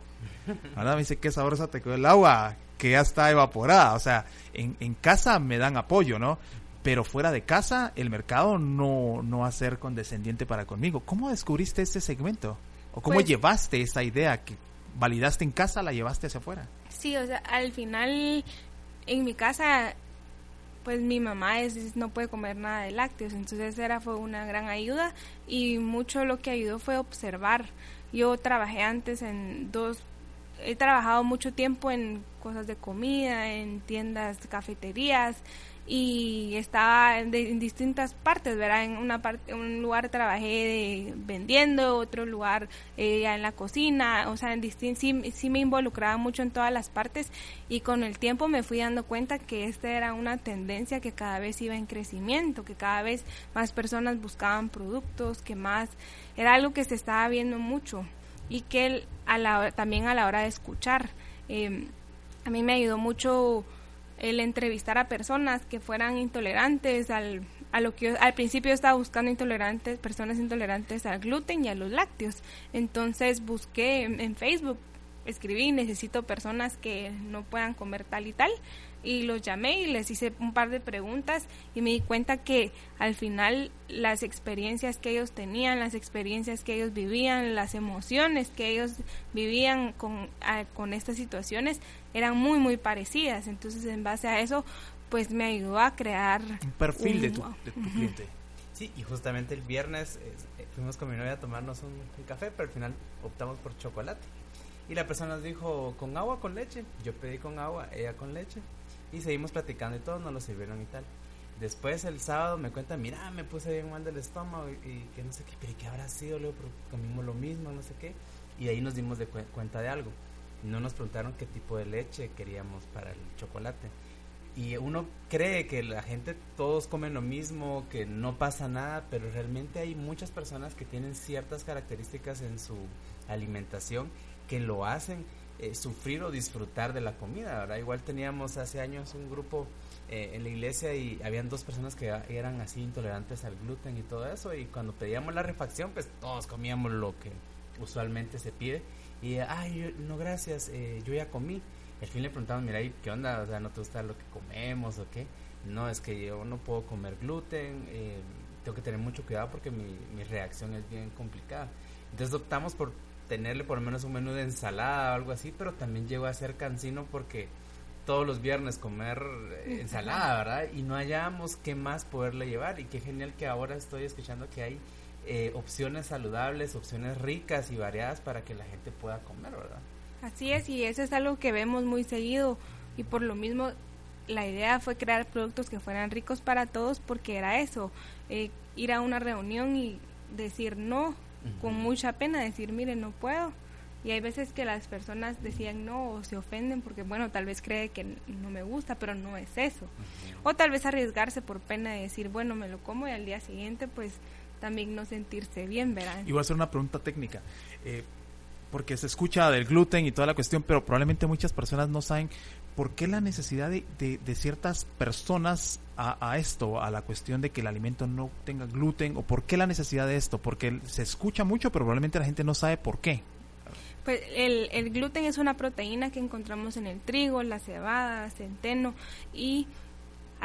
Ahora me dice que sabrosa te quedó el agua que ya está evaporada. O sea, en, en casa me dan apoyo, ¿no? Pero fuera de casa el mercado no, no va a ser condescendiente para conmigo. ¿Cómo descubriste ese segmento? ¿O cómo pues llevaste esa idea que validaste en casa, la llevaste hacia afuera? Sí, o sea, al final en mi casa pues mi mamá es, no puede comer nada de lácteos, entonces era fue una gran ayuda y mucho lo que ayudó fue observar. Yo trabajé antes en dos he trabajado mucho tiempo en cosas de comida, en tiendas, cafeterías, y estaba en, distintas partes, ¿verdad? En una parte, un lugar trabajé vendiendo, otro lugar eh, en la cocina, o sea, en sí, sí, me involucraba mucho en todas las partes y con el tiempo me fui dando cuenta que esta era una tendencia que cada vez iba en crecimiento, que cada vez más personas buscaban productos, que más era algo que se estaba viendo mucho y que a la, también a la hora de escuchar. Eh, a mí me ayudó mucho el entrevistar a personas que fueran intolerantes al, a lo que al principio estaba buscando intolerantes, personas intolerantes al gluten y a los lácteos. Entonces busqué en, Facebook, escribí, necesito personas que no puedan comer tal y tal y los llamé y les hice un par de preguntas y me di cuenta que al final las experiencias que ellos tenían, las experiencias que ellos vivían, las emociones que ellos vivían con, con estas situaciones eran muy, muy parecidas. Entonces, en base a eso, pues me ayudó a crear un perfil de, tu, cliente. Sí, y justamente el viernes eh, fuimos con mi novia a tomarnos un, café, pero al final optamos por chocolate. Y la persona nos dijo, ¿con agua con leche? Yo pedí con agua, ella con leche. Y seguimos platicando y todos nos lo sirvieron y tal. Después el sábado me cuenta, mira, me puse bien mal del estómago y, que no sé qué, pero ¿qué habrá sido? Luego comimos lo mismo, no sé qué. Y ahí nos dimos de cuenta de algo no nos preguntaron qué tipo de leche queríamos para el chocolate. Y uno cree que la gente todos comen lo mismo, que no pasa nada, pero realmente hay muchas personas que tienen ciertas características en su alimentación que lo hacen eh, sufrir o disfrutar de la comida. Ahora igual teníamos hace años un grupo eh, en la iglesia y habían dos personas que eran así intolerantes al gluten y todo eso y cuando pedíamos la refacción pues todos comíamos lo que usualmente se pide y ay no gracias eh, yo ya comí al fin le preguntamos mira qué onda o sea no te gusta lo que comemos o qué no es que yo no puedo comer gluten eh, tengo que tener mucho cuidado porque mi, mi reacción es bien complicada entonces optamos por tenerle por lo menos un menú de ensalada o algo así pero también llegó a ser cansino porque todos los viernes comer eh, ensalada, ¿verdad? Y no hayamos qué más poderle llevar. Y qué genial que ahora estoy escuchando que hay eh, opciones saludables, opciones ricas y variadas para que la gente pueda comer, ¿verdad? Así es, y eso es algo que vemos muy seguido. Y por lo mismo, la idea fue crear productos que fueran ricos para todos, porque era eso, eh, ir a una reunión y decir no, con mucha pena, decir, mire, no puedo y hay veces que las personas decían no o se ofenden porque, bueno, tal vez cree que no me gusta, pero no es eso. O tal vez arriesgarse por pena de decir, bueno, me lo como y al día siguiente, pues también no sentirse bien, ¿verdad? Y voy a hacer una pregunta técnica. Eh, porque se escucha del gluten y toda la cuestión, pero probablemente muchas personas no saben por qué la necesidad de, de, ciertas personas a, a, esto, a la cuestión de que el alimento no tenga gluten, o por qué la necesidad de esto, porque se escucha mucho, pero probablemente la gente no sabe por qué. Pues el, el gluten es una proteína que encontramos en el trigo, la cebada, centeno y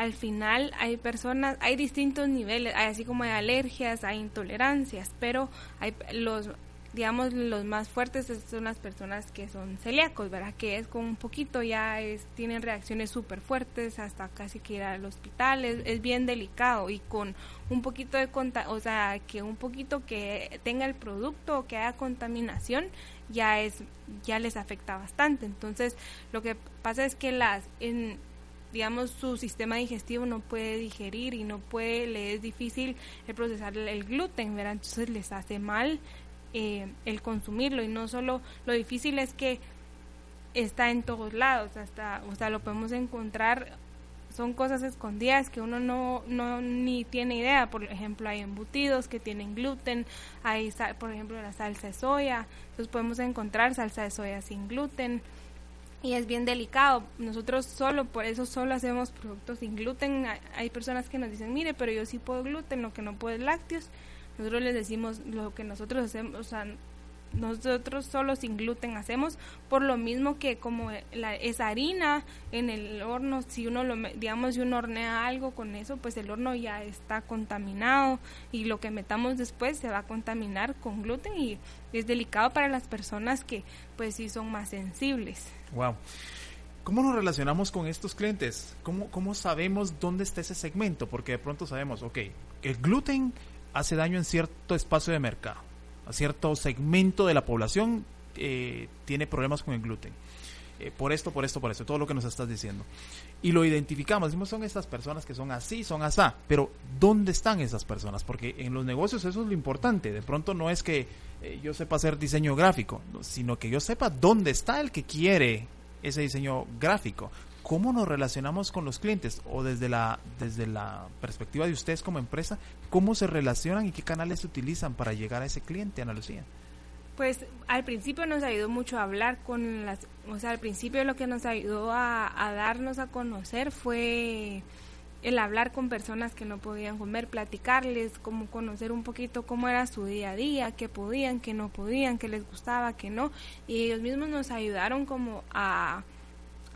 al final hay personas, hay distintos niveles, así como hay alergias, hay intolerancias, pero hay los digamos los más fuertes son las personas que son celíacos, ¿verdad? Que es con un poquito ya es, tienen reacciones súper fuertes hasta casi que ir al hospital, es, bien delicado y con un poquito de o sea, que un poquito que tenga el producto o que haya contaminación ya es ya les afecta bastante. Entonces, lo que pasa es que las digamos su sistema digestivo no puede digerir y no puede le es difícil el procesar el gluten, ¿verdad? Entonces les hace mal eh, el consumirlo. Y no solo lo difícil es que está en todos lados hasta o sea lo podemos encontrar son cosas escondidas que uno no, no ni tiene idea. Por ejemplo hay embutidos que tienen gluten hay por ejemplo la salsa de soya. Entonces podemos encontrar salsa de soya sin gluten y es bien delicado. Nosotros solo, por eso solo hacemos productos sin gluten. Hay personas que nos dicen, mire, pero yo sí puedo gluten, lo que no puedo es lácteos. Nosotros les decimos lo que nosotros hacemos, o sea, nosotros solo sin gluten hacemos por lo mismo que como la, esa harina en el horno si uno lo digamos si uno hornea algo con eso pues el horno ya está contaminado y lo que metamos después se va a contaminar con gluten y es delicado para las personas que pues sí son más sensibles wow ¿Cómo nos relacionamos con estos clientes? ¿Cómo, ¿Cómo sabemos dónde está ese segmento? Porque de pronto sabemos, ok, el gluten hace daño en cierto espacio de mercado, a cierto segmento de la población eh, tiene problemas con el gluten. Eh, por esto, por esto, por esto, todo lo que nos estás diciendo. Y lo identificamos, decimos, son estas personas que son así, son asá, pero ¿dónde están esas personas? Porque en los negocios eso es lo importante, de pronto no es que eh, yo sepa hacer diseño gráfico, sino que yo sepa dónde está el que quiere ese diseño gráfico cómo nos relacionamos con los clientes o desde la desde la perspectiva de ustedes como empresa, cómo se relacionan y qué canales utilizan para llegar a ese cliente, Ana Lucía. Pues al principio nos ayudó mucho a hablar con las, o sea, al principio lo que nos ayudó a, darnos a conocer fue el hablar con personas que no podían comer, platicarles, como conocer un poquito cómo era su día a día, qué podían, qué no podían, qué les gustaba, qué no, y ellos mismos nos ayudaron como a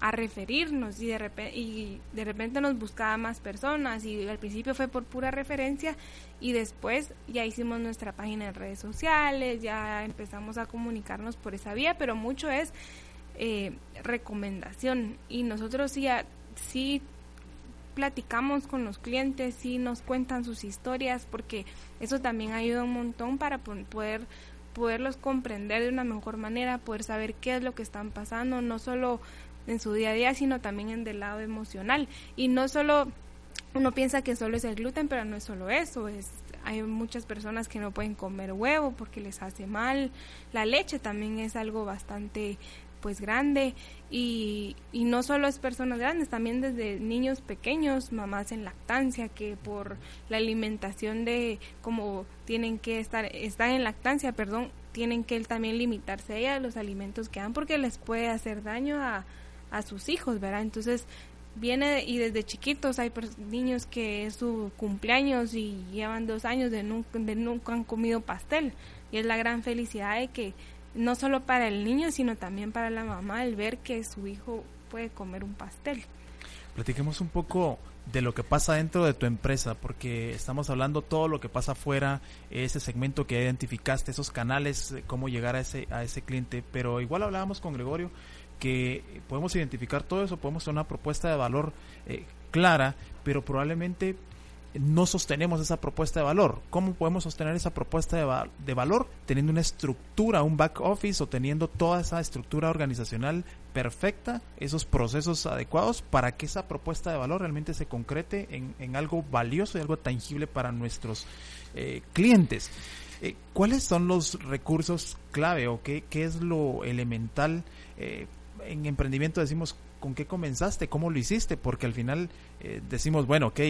a referirnos y de, repente, y de repente nos buscaba más personas y al principio fue por pura referencia y después ya hicimos nuestra página en redes sociales, ya empezamos a comunicarnos por esa vía, pero mucho es eh, recomendación. Y nosotros sí, sí platicamos con los clientes, sí nos cuentan sus historias porque eso también ayuda un montón para poder poderlos comprender de una mejor manera, poder saber qué es lo que están pasando, no solo en su día a día, sino también en del lado emocional. Y no solo, uno piensa que solo es el gluten, pero no es solo eso, es hay muchas personas que no pueden comer huevo porque les hace mal. La leche también es algo bastante pues grande y, y no solo es personas grandes, también desde niños pequeños, mamás en lactancia que por la alimentación de como tienen que estar, están en lactancia, perdón, tienen que también limitarse a los alimentos que dan porque les puede hacer daño a, a sus hijos, ¿verdad? Entonces, viene y desde chiquitos hay niños que es su cumpleaños y llevan dos años de nunca, han comido pastel y es la gran felicidad de que no solo para el niño sino también para la mamá el ver que su hijo puede comer un pastel. Platiquemos un poco de lo que pasa dentro de tu empresa, porque estamos hablando todo lo que pasa afuera, ese segmento que identificaste, esos canales, cómo llegar a ese, a ese cliente, pero igual hablábamos con Gregorio que podemos identificar todo eso, podemos hacer una propuesta de valor eh, clara, pero probablemente no sostenemos esa propuesta de valor. ¿Cómo podemos sostener esa propuesta de, de, valor? Teniendo una estructura, un back office o teniendo toda esa estructura organizacional perfecta, esos procesos adecuados para que esa propuesta de valor realmente se concrete en, algo valioso y algo tangible para nuestros eh, clientes. Eh, ¿Cuáles son los recursos clave o qué, qué es lo elemental? Eh, en emprendimiento decimos con qué comenzaste, cómo lo hiciste, porque al final decimos, bueno, ok,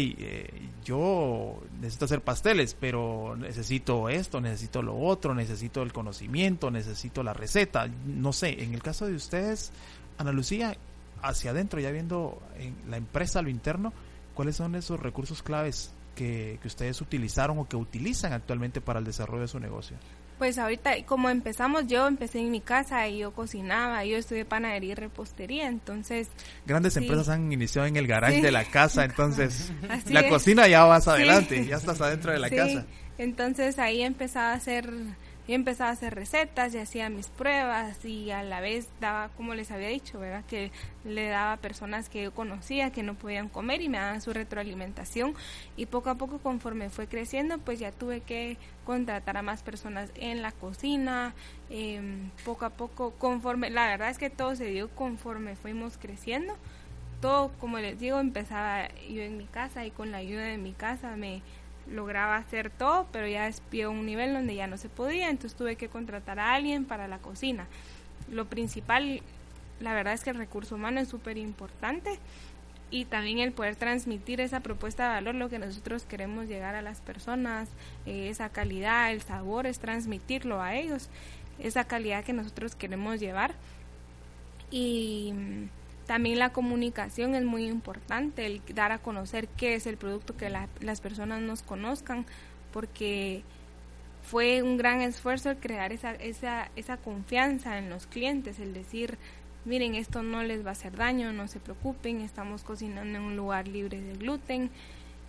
yo necesito hacer pasteles, pero necesito esto, necesito lo otro, necesito el conocimiento, necesito la receta, no sé, en el caso de ustedes, Ana Lucía, hacia adentro, ya viendo en la empresa lo interno, ¿cuáles son esos recursos claves que, ustedes utilizaron o que utilizan actualmente para el desarrollo de su negocio? Pues ahorita, como empezamos, yo empecé en mi casa y yo cocinaba, yo estudié panadería y repostería, entonces... Grandes empresas han iniciado en el garage de la casa, entonces la cocina ya vas adelante, ya estás adentro de la casa. Entonces ahí empezaba a hacer yo empezaba a hacer recetas y hacía mis pruebas y a la vez daba, como les había dicho, ¿verdad? Que le daba a personas que yo conocía que no podían comer y me daban su retroalimentación y poco a poco conforme fue creciendo pues ya tuve que contratar a más personas en la cocina, em, poco a poco conforme, la verdad es que todo se dio conforme fuimos creciendo, todo como les digo empezaba yo en mi casa y con la ayuda de mi casa me lograba hacer todo, pero ya despió un nivel donde ya no se podía, entonces tuve que contratar a alguien para la cocina. Lo principal, la verdad es que el recurso humano es súper importante y también el poder transmitir esa propuesta de valor, lo que nosotros queremos llegar a las personas, eh, esa calidad, el sabor, es transmitirlo a ellos, esa calidad que nosotros queremos llevar. Y también la comunicación es muy importante, el dar a conocer qué es el producto, que las personas nos conozcan, porque fue un gran esfuerzo el crear esa, esa, esa confianza en los clientes, el decir, miren, esto no les va a hacer daño, no se preocupen, estamos cocinando en un lugar libre de gluten.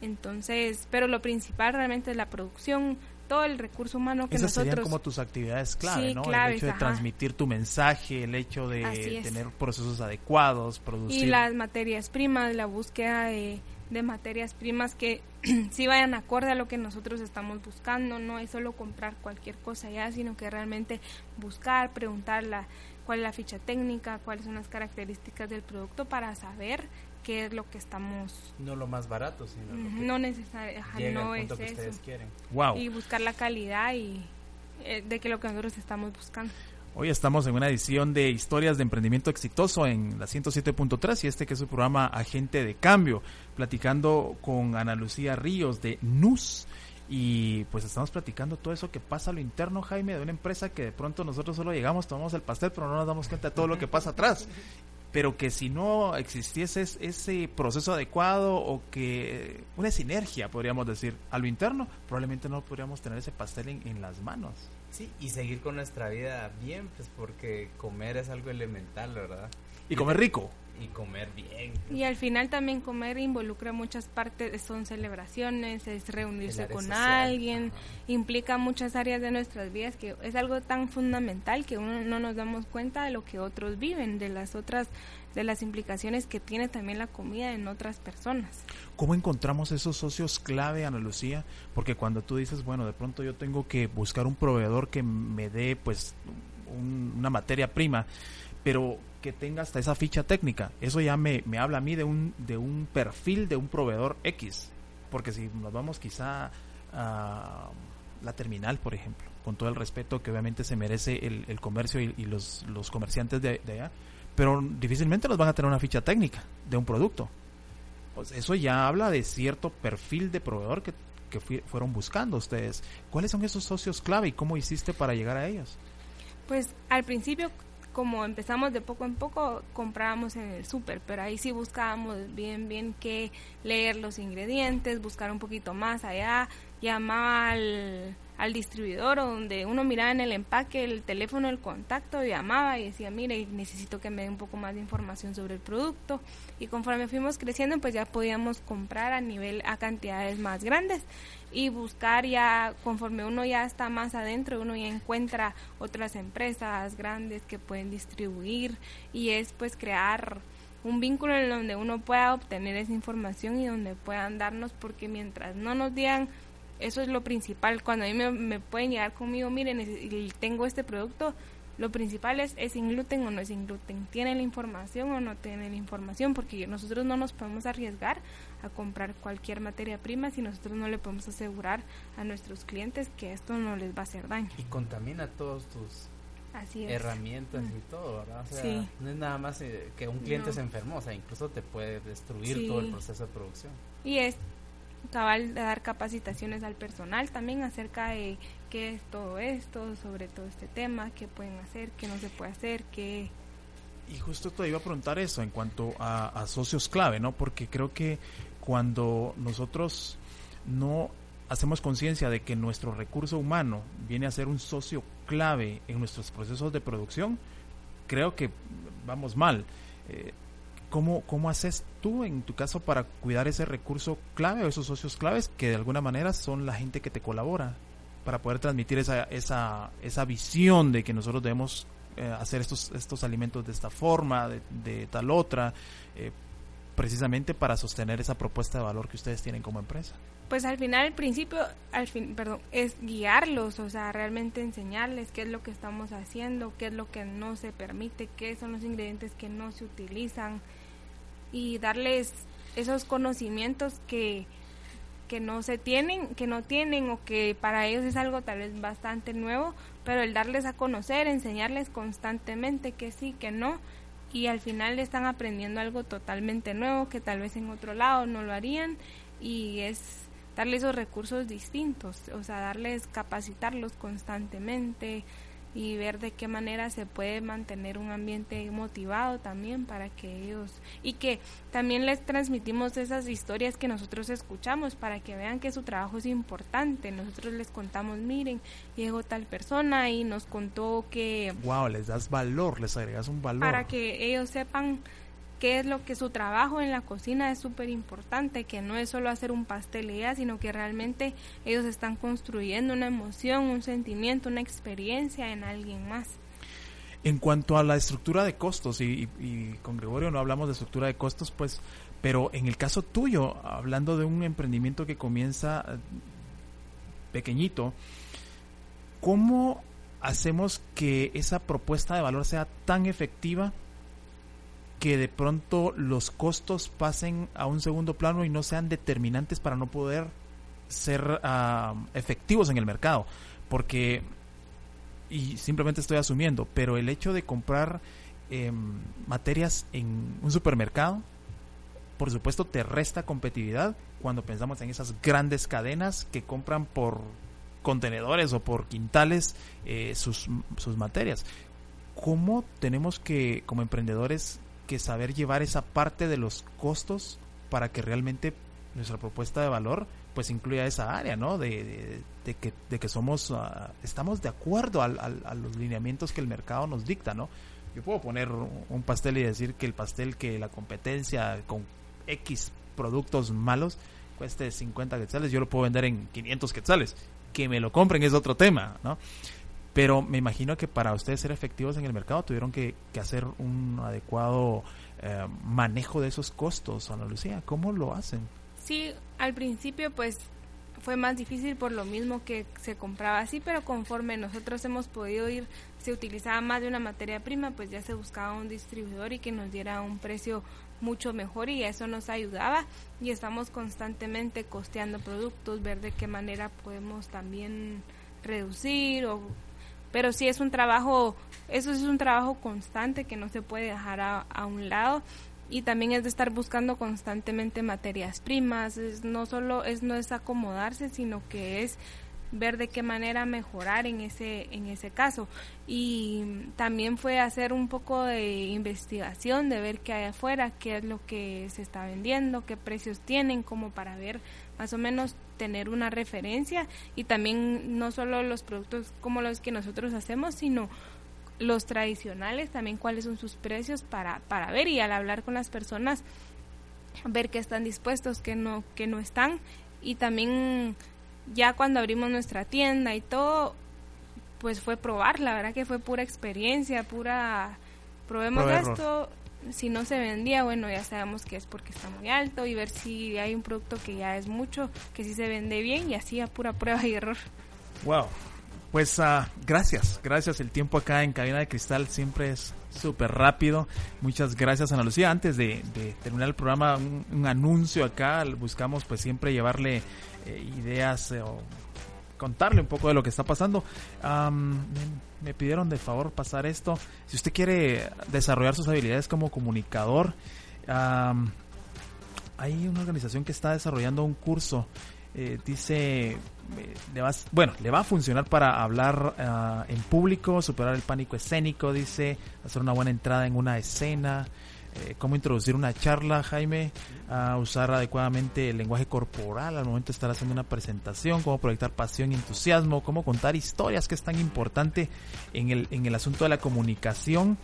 Entonces, pero lo principal realmente es la producción, todo el recurso humano que Esas nosotros... serían como tus actividades clave, ¿no? el hecho de transmitir tu mensaje, el hecho de tener procesos adecuados, producir... Y las materias primas, la búsqueda de, materias primas que sí vayan acorde a lo que nosotros estamos buscando, no es solo comprar cualquier cosa ya, sino que realmente buscar, preguntar la, cuál es la ficha técnica, cuáles son las características del producto para saber qué es lo que estamos... No lo más barato, sino lo que No necesariamente, no es que ustedes quieren. Wow. Y buscar la calidad y eh, de que lo que nosotros estamos buscando. Hoy estamos en una edición de Historias de Emprendimiento Exitoso en la 107.3 y este que es su programa Agente de Cambio, platicando con Ana Lucía Ríos de NUS. Y pues estamos platicando todo eso que pasa a lo interno, Jaime, de una empresa que de pronto nosotros solo llegamos, tomamos el pastel, pero no nos damos cuenta de todo lo que pasa atrás pero que si no existiese ese proceso adecuado o que una sinergia, podríamos decir, a lo interno, probablemente no podríamos tener ese pastel en, las manos. Sí, y seguir con nuestra vida bien, pues porque comer es algo elemental, ¿verdad? Y comer rico y comer bien. Y al final también comer involucra muchas partes, son celebraciones, es reunirse con alguien, implica muchas áreas de nuestras vidas que es algo tan fundamental que uno no nos damos cuenta de lo que otros viven, de las otras de las implicaciones que tiene también la comida en otras personas. ¿Cómo encontramos esos socios clave, Ana Lucía? Porque cuando tú dices, bueno, de pronto yo tengo que buscar un proveedor que me dé pues una materia prima, pero que tenga hasta esa ficha técnica. Eso ya me, me habla a mí de un, de un perfil de un proveedor X. Porque si nos vamos quizá a la terminal, por ejemplo, con todo el respeto que obviamente se merece el, el comercio y, los, los, comerciantes de, allá, pero difícilmente nos van a tener una ficha técnica de un producto. Pues eso ya habla de cierto perfil de proveedor que, que fueron buscando ustedes. ¿Cuáles son esos socios clave y cómo hiciste para llegar a ellos? Pues al principio como empezamos de poco en poco, comprábamos en el súper, pero ahí sí buscábamos bien, bien que leer los ingredientes, buscar un poquito más allá, llamaba al, al distribuidor o donde uno miraba en el empaque el teléfono, el contacto, llamaba y decía, mire, necesito que me dé un poco más de información sobre el producto. Y conforme fuimos creciendo, pues ya podíamos comprar a nivel, a cantidades más grandes y buscar ya, conforme uno ya está más adentro, uno ya encuentra otras empresas grandes que pueden distribuir y es pues crear un vínculo en donde uno pueda obtener esa información y donde puedan darnos, porque mientras no nos digan eso es lo principal. Cuando a mí me, pueden llegar conmigo, miren, tengo este producto, lo principal es, ¿es sin gluten o no es sin gluten? ¿Tiene la información o no tiene la información? Porque nosotros no nos podemos arriesgar a comprar cualquier materia prima si nosotros no le podemos asegurar a nuestros clientes que esto no les va a hacer daño. Y contamina todos tus herramientas y todo, ¿verdad? O sea, no es nada más eh, que un cliente se enfermó, o sea, incluso te puede destruir todo el proceso de producción. Y es cabal dar capacitaciones al personal también acerca de qué es todo esto, sobre todo este tema, qué pueden hacer, qué no se puede hacer, qué... Y justo te iba a preguntar eso en cuanto a, socios clave, ¿no? Porque creo que cuando nosotros no hacemos conciencia de que nuestro recurso humano viene a ser un socio clave en nuestros procesos de producción, creo que vamos mal. Eh, ¿Cómo, ¿Cómo haces tú en tu caso para cuidar ese recurso clave o esos socios claves que de alguna manera son la gente que te colabora para poder transmitir esa, esa, esa visión de que nosotros debemos eh, hacer estos, estos alimentos de esta forma, de, tal otra, eh, precisamente para sostener esa propuesta de valor que ustedes tienen como empresa? Pues al final, al principio, al fin, perdón, es guiarlos, o sea, realmente enseñarles qué es lo que estamos haciendo, qué es lo que no se permite, qué son los ingredientes que no se utilizan, y darles esos conocimientos que, que no se tienen, que no tienen o que para ellos es algo tal vez bastante nuevo, pero el darles a conocer, enseñarles constantemente que sí, que no, y al final están aprendiendo algo totalmente nuevo que tal vez en otro lado no lo harían y es darles esos recursos distintos, o sea, darles capacitarlos constantemente, y ver de qué manera se puede mantener un ambiente motivado también para que ellos y que también les transmitimos esas historias que nosotros escuchamos para que vean que su trabajo es importante. Nosotros les contamos, miren, llegó tal persona y nos contó que... Wow, les das valor, les agregas un valor. Para que ellos sepan qué es lo que su trabajo en la cocina es súper importante, que no es solo hacer un pastel y ya, sino que realmente ellos están construyendo una emoción, un sentimiento, una experiencia en alguien más. En cuanto a la estructura de costos, y, con Gregorio no hablamos de estructura de costos, pues, pero en el caso tuyo, hablando de un emprendimiento que comienza eh, pequeñito, ¿cómo hacemos que esa propuesta de valor sea tan efectiva que de pronto los costos pasen a un segundo plano y no sean determinantes para no poder ser ah, efectivos en el mercado. Porque, y simplemente estoy asumiendo, pero el hecho de comprar em, materias en un supermercado, por supuesto te resta competitividad cuando pensamos en esas grandes cadenas que compran por contenedores o por quintales eh, sus, sus materias. ¿Cómo tenemos que, como emprendedores, que saber llevar esa parte de los costos para que realmente nuestra propuesta de valor pues incluya esa área, ¿no? De, que, de que somos, ah, estamos de acuerdo al, a los lineamientos que el mercado nos dicta, ¿no? Yo puedo poner un pastel y decir que el pastel que la competencia con X productos malos cueste 50 quetzales, yo lo puedo vender en 500 quetzales. Que me lo compren es otro tema, ¿no? Pero me imagino que para ustedes ser efectivos en el mercado tuvieron que, hacer un adecuado eh, manejo de esos costos, Ana Lucía. ¿Cómo lo hacen? Sí, al principio pues fue más difícil por lo mismo que se compraba así, pero conforme nosotros hemos podido ir, se utilizaba más de una materia prima, pues ya se buscaba un distribuidor y que nos diera un precio mucho mejor y eso nos ayudaba y estamos constantemente costeando productos, ver de qué manera podemos también reducir o pero sí es un trabajo, eso es un trabajo constante que no se puede dejar a, un lado. Y también es de estar buscando constantemente materias primas, no solo es no es acomodarse, sino que es ver de qué manera mejorar en ese en ese caso. Y también fue hacer un poco de investigación de ver qué hay afuera qué es lo que se está vendiendo qué precios tienen como para ver más o menos tener una referencia y también no solo los productos como los que nosotros hacemos sino los tradicionales también cuáles son sus precios para para ver y al hablar con las personas ver que están dispuestos que no que no están. Y también ya cuando abrimos nuestra tienda y todo, pues fue probar, la verdad que fue pura experiencia, pura, probemos esto, si no se vendía, bueno, ya sabemos que es porque está muy alto y ver si hay un producto que ya es mucho, que sí se vende bien y así a pura prueba y error. Wow, pues uh, gracias, gracias. El tiempo acá en Cabina de Cristal siempre es súper rápido. Muchas gracias Ana Lucía. Antes de, terminar el programa, un, anuncio acá. Buscamos pues siempre llevarle eh, ideas eh, o contarle un poco de lo que está pasando. me, pidieron de favor pasar esto. Si usted quiere desarrollar sus habilidades como comunicador, hay una organización que está desarrollando un curso. Eh, dice le va, bueno, le va a funcionar para hablar ah, en público, superar el pánico escénico, dice, hacer una buena entrada en una escena, eh, cómo introducir una charla, Jaime, a usar adecuadamente el lenguaje corporal al momento de estar haciendo una presentación, cómo proyectar pasión y entusiasmo, cómo contar historias, que es tan importante en el, en el asunto de la comunicación.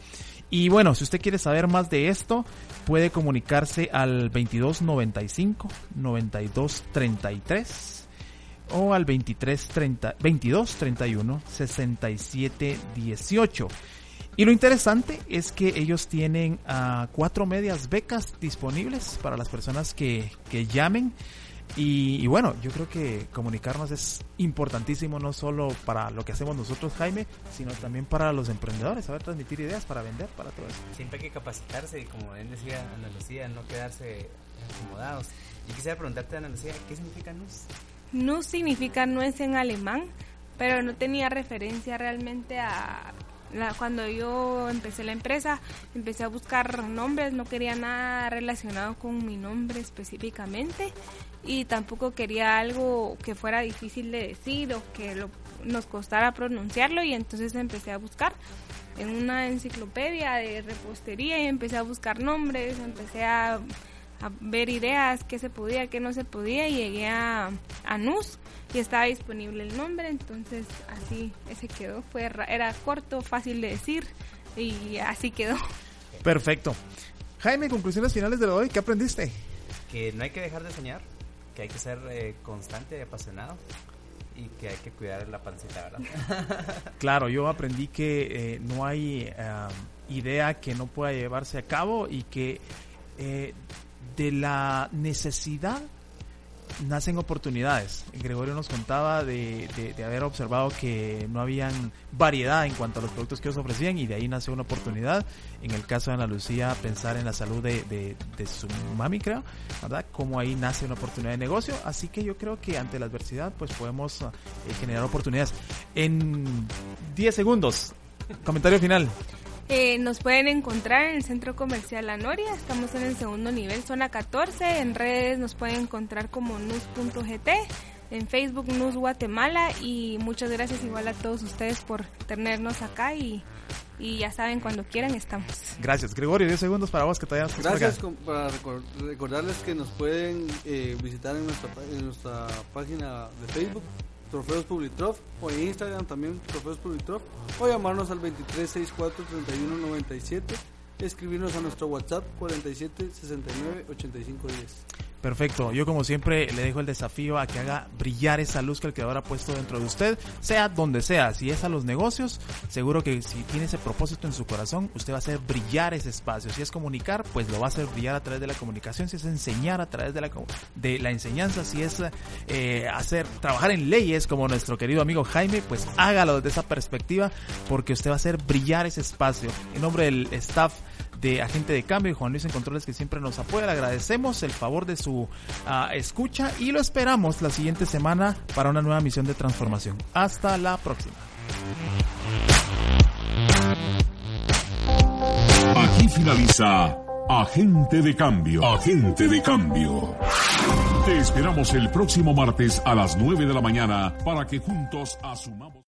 Y bueno, si usted quiere saber más de esto, puede comunicarse al 2295 9233 o al 23 30, 22 31 67 18. Y lo interesante es que ellos tienen uh, cuatro medias becas disponibles para las personas que, que llamen. Y, bueno, yo creo que comunicarnos es importantísimo no solo para lo que hacemos nosotros, Jaime, sino también para los emprendedores, saber transmitir ideas para vender, para todo eso. Siempre hay que capacitarse y como él decía Ana Lucía, no quedarse acomodados. Yo quisiera preguntarte, Ana Lucía, ¿qué significa NUS? NUS significa nuez en alemán, pero no tenía referencia realmente a la, cuando yo empecé la empresa, empecé a buscar nombres, no quería nada relacionado con mi nombre específicamente y tampoco quería algo que fuera difícil de decir o que nos costara pronunciarlo y entonces empecé a buscar en una enciclopedia de repostería y empecé a buscar nombres, empecé a a ver ideas, qué se podía, qué no se podía y llegué a, a NUS y estaba disponible el nombre, entonces así ese quedó, fue era corto, fácil de decir y así quedó. Perfecto. Jaime, conclusiones finales de hoy, ¿qué aprendiste? Que no hay que dejar de soñar, que hay que ser eh, constante y apasionado y que hay que cuidar la pancita, ¿verdad? claro, yo aprendí que eh, no hay eh, idea que no pueda llevarse a cabo y que de la necesidad nacen oportunidades. Gregorio nos contaba de, haber observado que no habían variedad en cuanto a los productos que ellos ofrecían y de ahí nació una oportunidad. En el caso de Ana Lucía, pensar en la salud de, su mami, creo, ¿verdad? Como ahí nace una oportunidad de negocio. Así que yo creo que ante la adversidad, pues podemos eh, generar oportunidades. En 10 segundos, comentario final. Eh, nos pueden encontrar en el Centro Comercial La Noria, estamos en el segundo nivel, zona 14, en redes nos pueden encontrar como nus.gt, en Facebook Nus Guatemala. Y muchas gracias igual a todos ustedes por tenernos acá y, ya saben, cuando quieran estamos. Gracias, Gregorio, 10 segundos para vos que te hayas Gracias, para recordarles que nos pueden eh, visitar en nuestra, en nuestra página de Facebook Trofeos Publitrof o en Instagram también Trofeos Publitrof o llamarnos al 2364 3197 escribirnos a nuestro WhatsApp 47 69 85 10. Perfecto. Yo como siempre le dejo el desafío a que haga brillar esa luz que el creador ha puesto dentro de usted, sea donde sea. Si es a los negocios, seguro que si tiene ese propósito en su corazón, usted va a hacer brillar ese espacio. Si es comunicar, pues lo va a hacer brillar a través de la comunicación. Si es enseñar a través de la, de enseñanza, si es eh, hacer trabajar en leyes como nuestro querido amigo Jaime, pues hágalo desde esa perspectiva porque usted va a hacer brillar ese espacio. En nombre del staff de Agente de Cambio y Juan Luis en Controles que siempre nos apoya. Le agradecemos el favor de su ah, escucha y lo esperamos la siguiente semana para una nueva misión de transformación. Hasta la próxima. Aquí finaliza Agente de Cambio. Agente de Cambio. Te esperamos el próximo martes a las 9 de la mañana para que juntos asumamos.